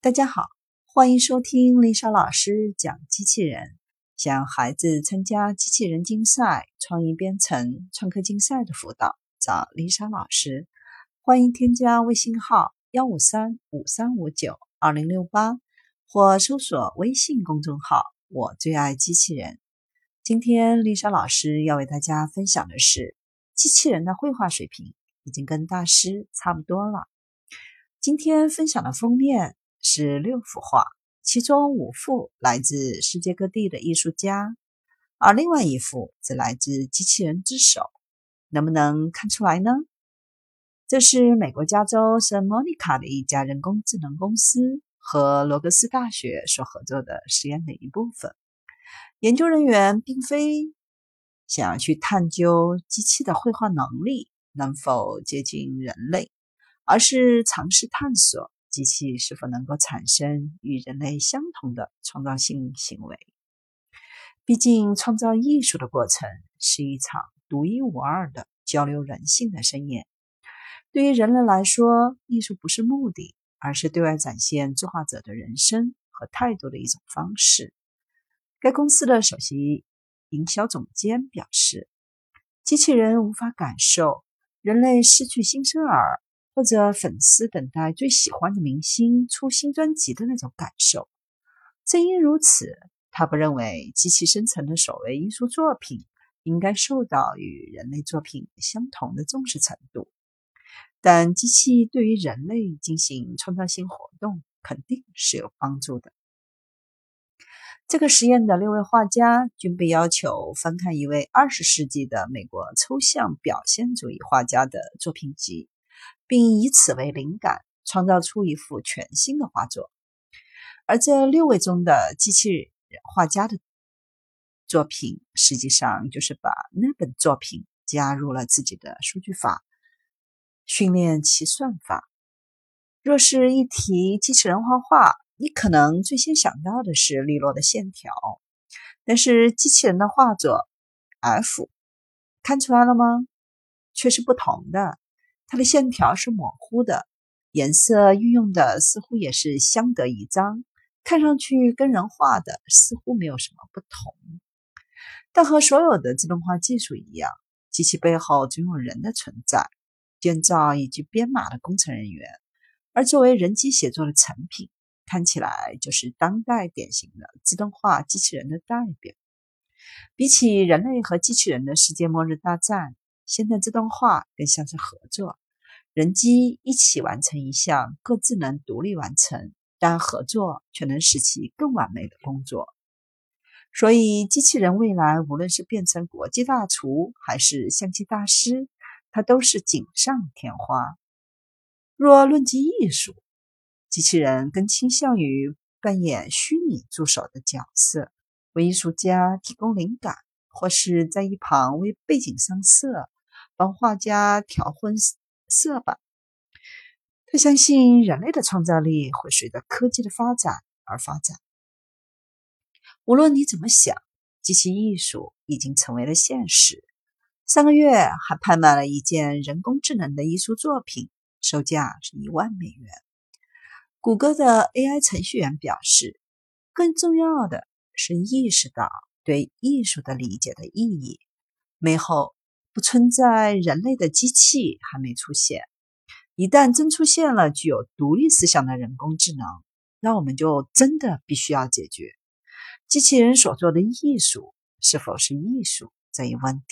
大家好，欢迎收听丽莎老师讲机器人。想孩子参加机器人竞赛、创意编程、创客竞赛的辅导，找丽莎老师。欢迎添加微信号幺五三五三五九二零六八，或搜索微信公众号“我最爱机器人”。今天丽莎老师要为大家分享的是，机器人的绘画水平已经跟大师差不多了。今天分享的封面是六幅画。其中五幅来自世界各地的艺术家，而另外一幅则来自机器人之手。能不能看出来呢？这是美国加州圣莫妮卡的一家人工智能公司和罗格斯大学所合作的实验的一部分。研究人员并非想要去探究机器的绘画能力能否接近人类，而是尝试探索。机器是否能够产生与人类相同的创造性行为？毕竟，创造艺术的过程是一场独一无二的交流人性的盛宴。对于人类来说，艺术不是目的，而是对外展现作画者的人生和态度的一种方式。该公司的首席营销总监表示：“机器人无法感受人类失去新生儿。”或者粉丝等待最喜欢的明星出新专辑的那种感受。正因如此，他不认为机器生成的所谓艺术作品应该受到与人类作品相同的重视程度。但机器对于人类进行创造性活动肯定是有帮助的。这个实验的六位画家均被要求翻看一位二十世纪的美国抽象表现主义画家的作品集。并以此为灵感，创造出一幅全新的画作。而这六位中的机器人画家的作品，实际上就是把那本作品加入了自己的数据法，训练其算法。若是一提机器人画画，你可能最先想到的是利落的线条，但是机器人的画作 F 看出来了吗？却是不同的。它的线条是模糊的，颜色运用的似乎也是相得益彰，看上去跟人画的似乎没有什么不同。但和所有的自动化技术一样，机器背后总有人的存在，建造以及编码的工程人员。而作为人机协作的成品，看起来就是当代典型的自动化机器人的代表。比起人类和机器人的世界末日大战。现代自动化更像是合作，人机一起完成一项各自能独立完成，但合作却能使其更完美的工作。所以，机器人未来无论是变成国际大厨还是象棋大师，它都是锦上添花。若论及艺术，机器人更倾向于扮演虚拟助手的角色，为艺术家提供灵感，或是在一旁为背景上色。帮画家调婚色吧。他相信人类的创造力会随着科技的发展而发展。无论你怎么想，机器艺术已经成为了现实。上个月还拍卖了一件人工智能的艺术作品，售价是一万美元。谷歌的 AI 程序员表示，更重要的是意识到对艺术的理解的意义。美后。不存在人类的机器还没出现，一旦真出现了具有独立思想的人工智能，那我们就真的必须要解决机器人所做的艺术是否是艺术这一问题。